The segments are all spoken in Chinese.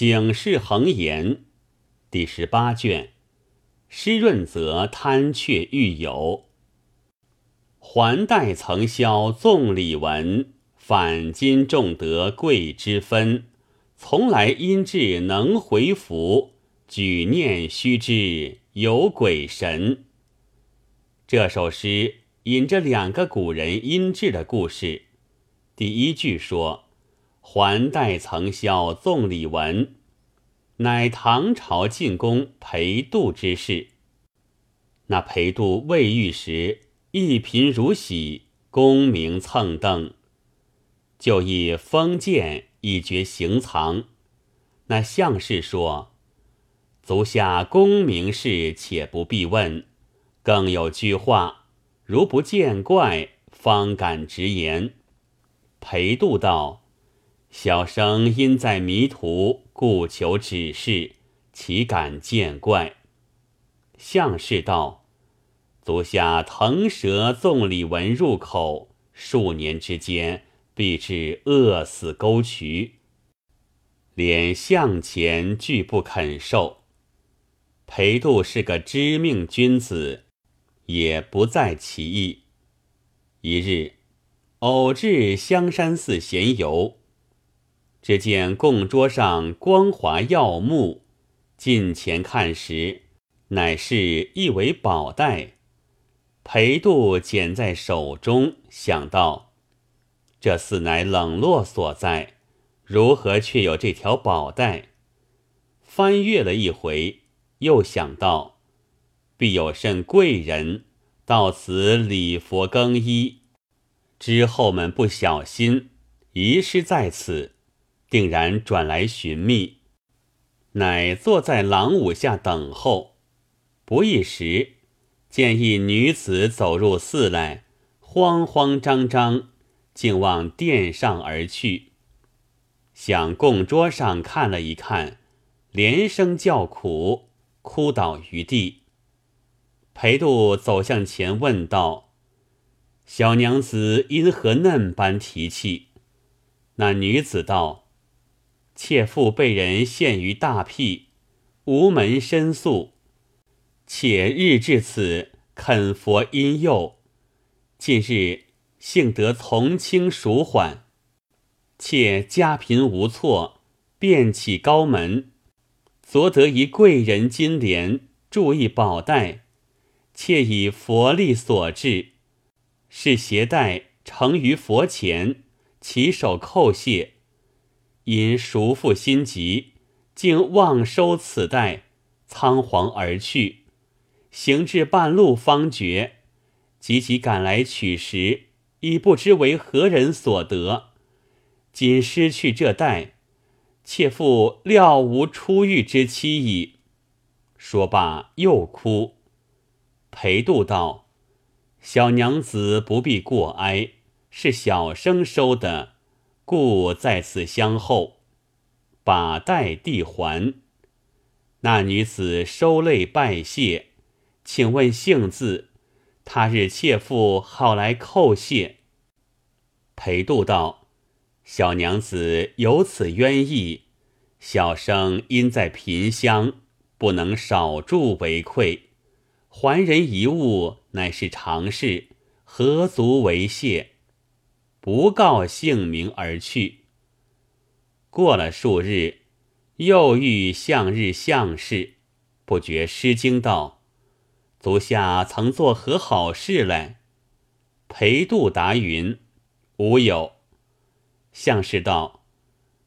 警世恒言第十八卷，湿润则贪却欲有。还待曾销纵礼文，反今重得贵之分。从来因志能回复，举念须知有鬼神。这首诗引着两个古人因志的故事。第一句说。还待曾销纵李文，乃唐朝进宫裴度之事。那裴度未遇时，一贫如洗，功名蹭蹬，就以封建以绝行藏。那相士说：“足下功名事，且不必问。更有句话，如不见怪，方敢直言。”裴度道。小生因在迷途，故求指示，岂敢见怪？相士道：“足下腾蛇纵李文入口，数年之间，必至饿死沟渠。连向前拒不肯受。”裴度是个知命君子，也不在其意。一日，偶至香山寺闲游。只见供桌上光华耀目，近前看时，乃是一围宝带。裴度捡在手中，想到这似乃冷落所在，如何却有这条宝带？翻阅了一回，又想到必有甚贵人到此礼佛更衣，之后们不小心遗失在此。定然转来寻觅，乃坐在廊庑下等候。不一时，见一女子走入寺来，慌慌张张，竟往殿上而去。向供桌上看了一看，连声叫苦，哭倒于地。裴度走向前问道：“小娘子因何嫩般提气？”那女子道。妾妇被人陷于大辟，无门申诉。且日至此，恳佛因佑。近日幸得从轻赎缓，妾家贫无措，便起高门，昨得一贵人金莲，注意宝带，妾以佛力所致，是携带呈于佛前，起手叩谢。因赎父心急，竟忘收此袋，仓皇而去。行至半路，方觉，急急赶来取时，已不知为何人所得。今失去这袋，妾妇料无出狱之期矣。说罢，又哭。裴度道：“小娘子不必过哀，是小生收的。”故在此相候，把带递还。那女子收泪拜谢，请问姓字。他日妾妇好来叩谢。裴度道：“小娘子有此冤意，小生因在贫乡，不能少助为愧。还人一物，乃是常事，何足为谢？”不告姓名而去。过了数日，又遇向日向氏，不觉失惊道：“足下曾做何好事来？”裴度答云：“无有。”向氏道：“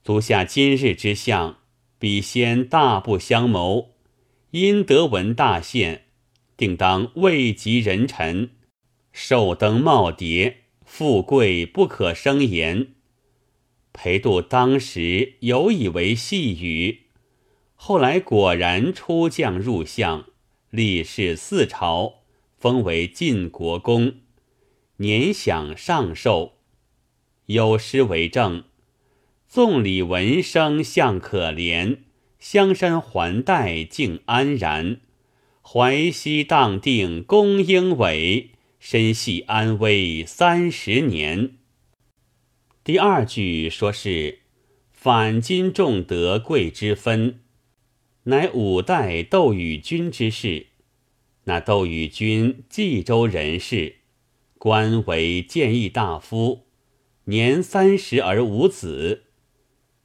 足下今日之相，比先大不相谋。因得闻大限，定当位极人臣，寿登耄耋。”富贵不可生言。裴度当时有以为戏语，后来果然出将入相，历仕四朝，封为晋国公，年享上寿。有诗为证：“纵里闻声相可怜，香山还待竟安然。淮西荡定公英伟。”身系安危三十年。第二句说是反今重德贵之分，乃五代窦宇君之事。那窦宇君冀州人士，官为谏议大夫，年三十而无子。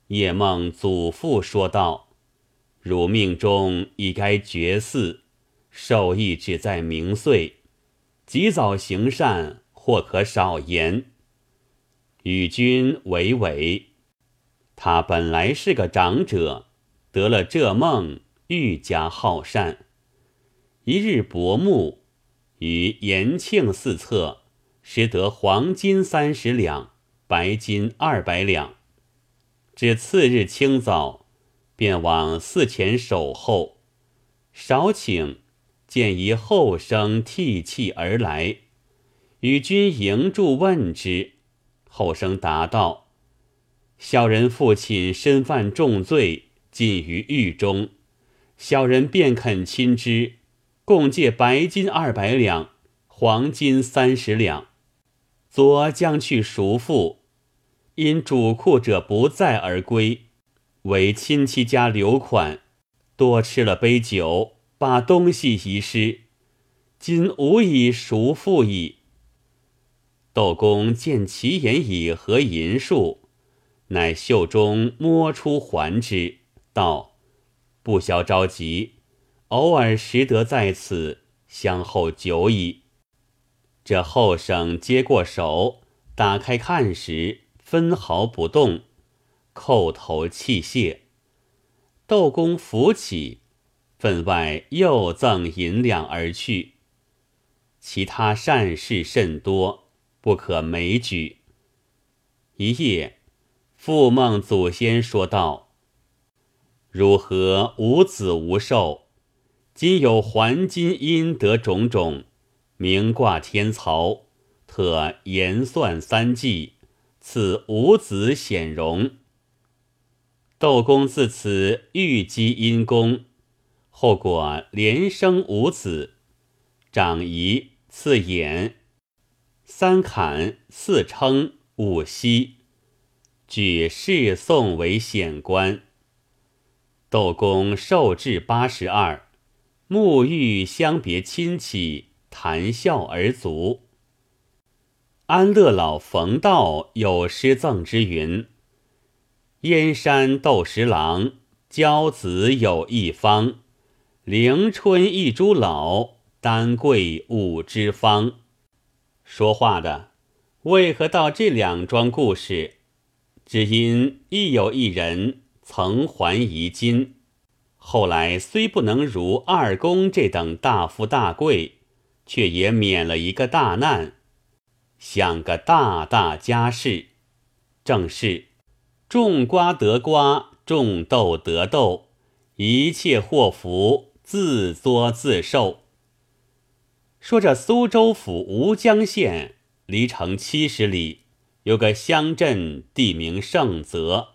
夜梦祖父说道：“汝命中已该绝嗣，寿益只在明岁，及早行善，或可少言。”与君为为。他本来是个长者，得了这梦，愈加好善。一日薄暮，于延庆寺侧拾得黄金三十两，白金二百两。至次日清早，便往寺前守候。少请，见一后生涕泣而来，与君迎住问之。后生答道：“小人父亲身犯重罪，禁于狱中，小人便肯亲之。”共借白金二百两，黄金三十两。昨将去赎付，因主库者不在而归，为亲戚家留款，多吃了杯酒，把东西遗失，今无以赎复矣。窦公见其言以何银数，乃袖中摸出还之，道：“不消着急。”偶尔识得在此，相候久矣。这后生接过手，打开看时，分毫不动，叩头泣谢。窦公扶起，分外又赠银两而去。其他善事甚多，不可枚举。一夜，复梦祖先说道：“如何无子无寿？”今有还金阴德种种，名挂天曹，特言算三计，赐五子显荣。窦公自此欲积阴功，后果连生五子，长仪次衍，三坎四称五息，举世宋为显官。窦公寿至八十二。沐浴相别亲戚，谈笑而足。安乐老冯道有诗赠之云：“燕山斗十郎，骄子有一方。凌春一株老，丹桂五枝芳。”说话的为何到这两桩故事？只因亦有一人曾还遗金。后来虽不能如二公这等大富大贵，却也免了一个大难，享个大大家事。正是种瓜得瓜，种豆得豆，一切祸福自作自受。说这苏州府吴江县离城七十里，有个乡镇，地名盛泽，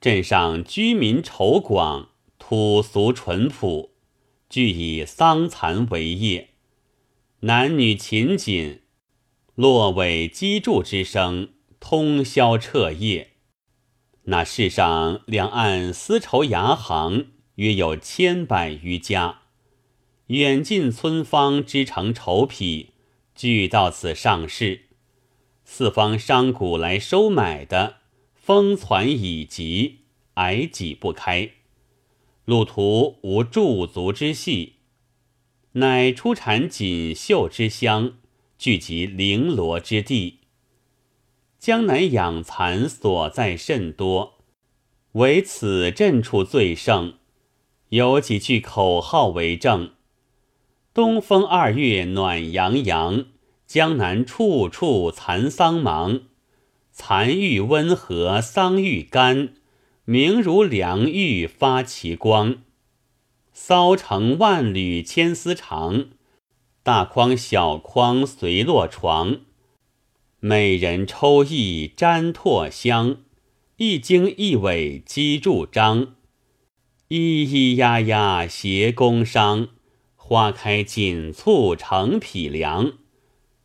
镇上居民稠广。土俗淳朴，俱以桑蚕为业，男女勤谨，落尾机杼之声，通宵彻夜。那世上两岸丝绸牙行约有千百余家，远近村坊织成绸匹，俱到此上市。四方商贾来收买的，风攒已极，挨挤不开。路途无驻足之隙，乃出产锦绣之乡，聚集绫罗之地。江南养蚕所在甚多，唯此镇处最盛。有几句口号为证：“东风二月暖洋洋，江南处处蚕桑忙。蚕欲温和，桑欲干。”明如良玉发其光，骚成万缕千丝长，大筐小筐随落床。美人抽意沾唾香，一经一尾机杼张。咿咿呀呀携宫商，花开锦簇成匹良。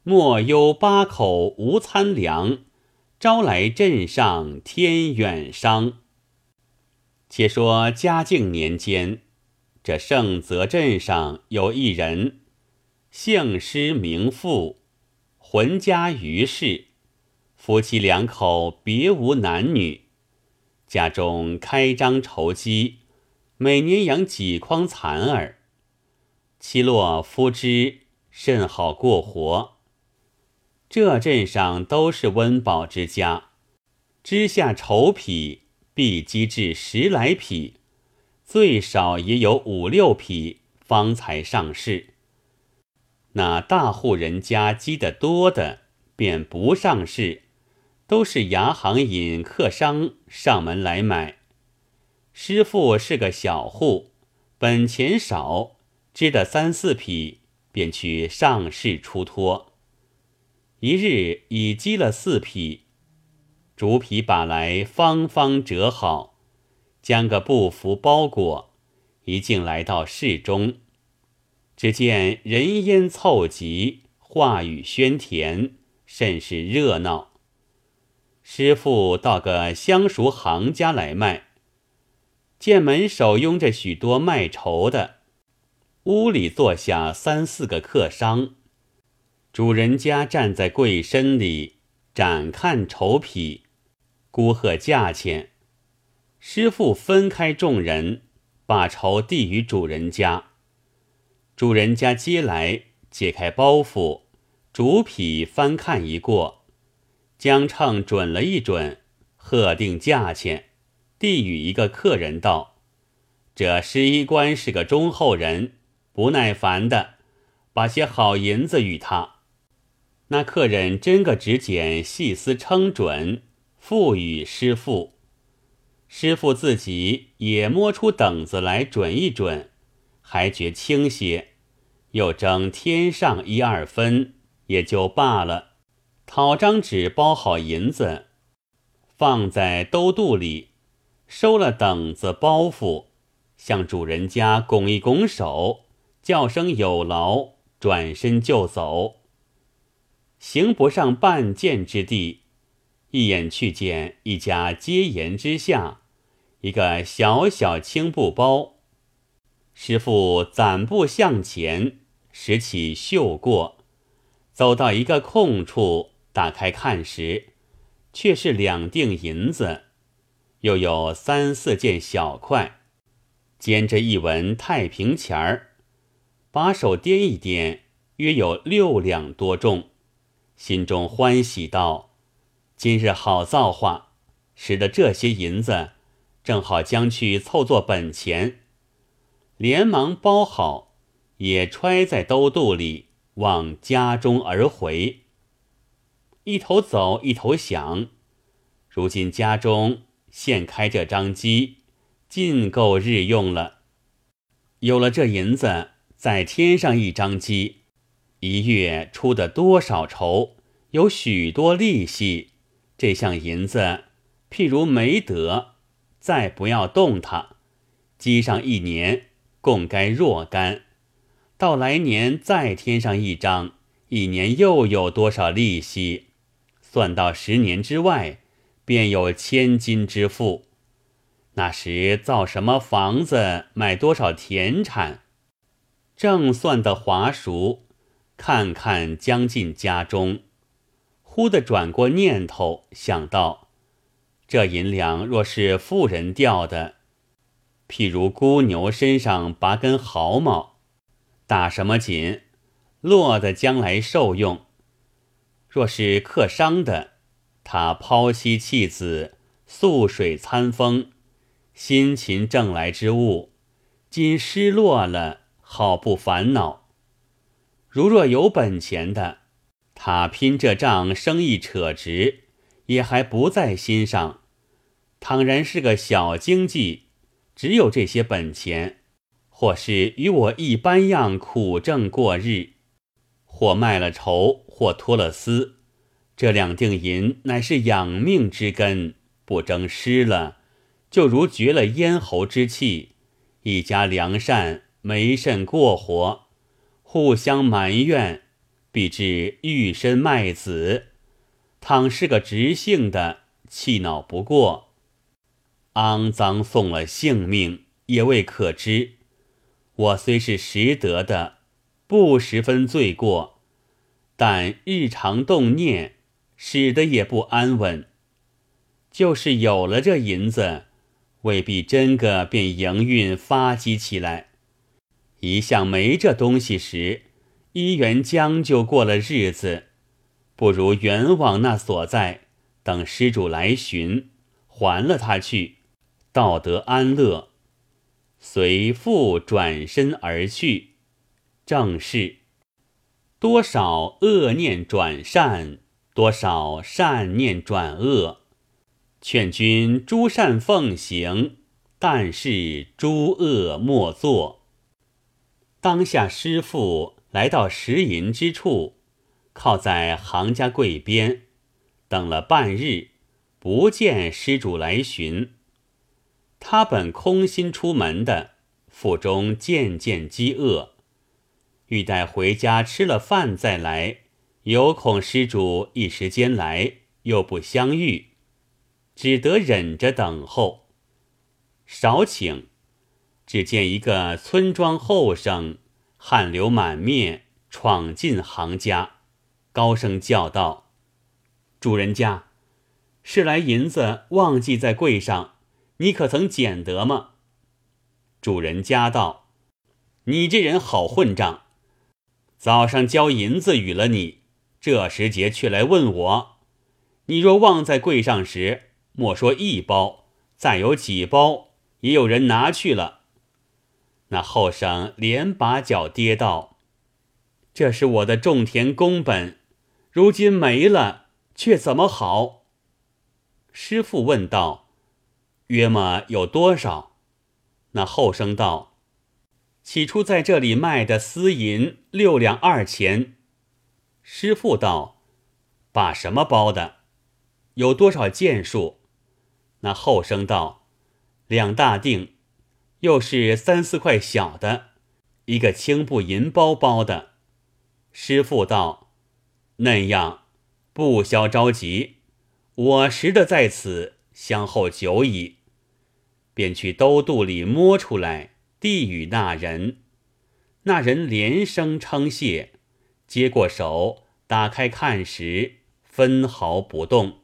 莫忧八口无餐粮，朝来镇上添远商。且说嘉靖年间，这盛泽镇上有一人，姓施名富，浑家于氏，夫妻两口别无男女，家中开张筹积，每年养几筐蚕儿，妻落夫之，甚好过活。这镇上都是温饱之家，织下绸匹必积至十来匹，最少也有五六匹，方才上市。那大户人家积得多的，便不上市，都是牙行引客商上门来买。师傅是个小户，本钱少，织得三四匹，便去上市出脱。一日已积了四匹，竹皮把来方方折好，将个布符包裹，一径来到市中。只见人烟凑集，话语喧甜，甚是热闹。师傅到个相熟行家来卖，见门首拥着许多卖绸的，屋里坐下三四个客商。主人家站在柜身里，展看绸匹，估贺价钱。师傅分开众人，把绸递与主人家。主人家接来，解开包袱，主匹翻看一过，将秤准了一准，贺定价钱，递与一个客人道：“这施衣官是个忠厚人，不耐烦的，把些好银子与他。”那客人真个指检细丝称准，付与师傅。师傅自己也摸出等子来准一准，还觉轻些，又争添上一二分，也就罢了。讨张纸包好银子，放在兜肚里，收了等子包袱，向主人家拱一拱手，叫声有劳，转身就走。行不上半箭之地，一眼去见一家阶檐之下，一个小小青布包。师傅攒步向前，拾起绣过，走到一个空处，打开看时，却是两锭银子，又有三四件小块，兼着一文太平钱儿，把手掂一掂，约有六两多重。心中欢喜道：“今日好造化，使得这些银子正好将去凑作本钱。”连忙包好，也揣在兜肚里，往家中而回。一头走，一头想：如今家中现开这张机，尽够日用了。有了这银子，再添上一张机。一月出的多少筹，有许多利息。这项银子，譬如没得，再不要动它，积上一年，共该若干。到来年再添上一张，一年又有多少利息？算到十年之外，便有千金之富。那时造什么房子，买多少田产，正算得滑熟。看看将近家中，忽的转过念头，想到这银两若是富人掉的，譬如孤牛身上拔根毫毛，打什么紧，落得将来受用；若是客商的，他抛妻弃子，宿水餐风，辛勤挣来之物，今失落了，好不烦恼。如若有本钱的，他拼这账生意扯直，也还不在心上；倘然是个小经济，只有这些本钱，或是与我一般样苦挣过日，或卖了绸，或脱了丝，这两锭银乃是养命之根，不争失了，就如绝了咽喉之气，一家良善没甚过活。互相埋怨，必至玉身卖子。倘是个直性的，气恼不过。肮脏送了性命，也未可知。我虽是识得的，不十分罪过，但日常动念，使得也不安稳。就是有了这银子，未必真个便营运发迹起来。一向没这东西时，一元将就过了日子，不如原往那所在，等施主来寻，还了他去，道得安乐。随父转身而去，正是多少恶念转善，多少善念转恶。劝君诸善奉行，但是诸恶莫作。当下师傅来到石银之处，靠在行家柜边，等了半日，不见施主来寻。他本空心出门的，腹中渐渐饥饿，欲待回家吃了饭再来，有恐施主一时间来又不相遇，只得忍着等候。少请。只见一个村庄后生，汗流满面，闯进行家，高声叫道：“主人家，是来银子忘记在柜上，你可曾捡得吗？”主人家道：“你这人好混账！早上交银子与了你，这时节却来问我。你若忘在柜上时，莫说一包，再有几包，也有人拿去了。”那后生连把脚跌道：“这是我的种田工本，如今没了，却怎么好？”师傅问道：“约么有多少？”那后生道：“起初在这里卖的私银六两二钱。”师傅道：“把什么包的？有多少件数？”那后生道：“两大锭。”又是三四块小的，一个青布银包包的。师傅道：“那样，不消着急，我识的在此，相候久矣。”便去兜肚里摸出来，递与那人。那人连声称谢，接过手，打开看时，分毫不动。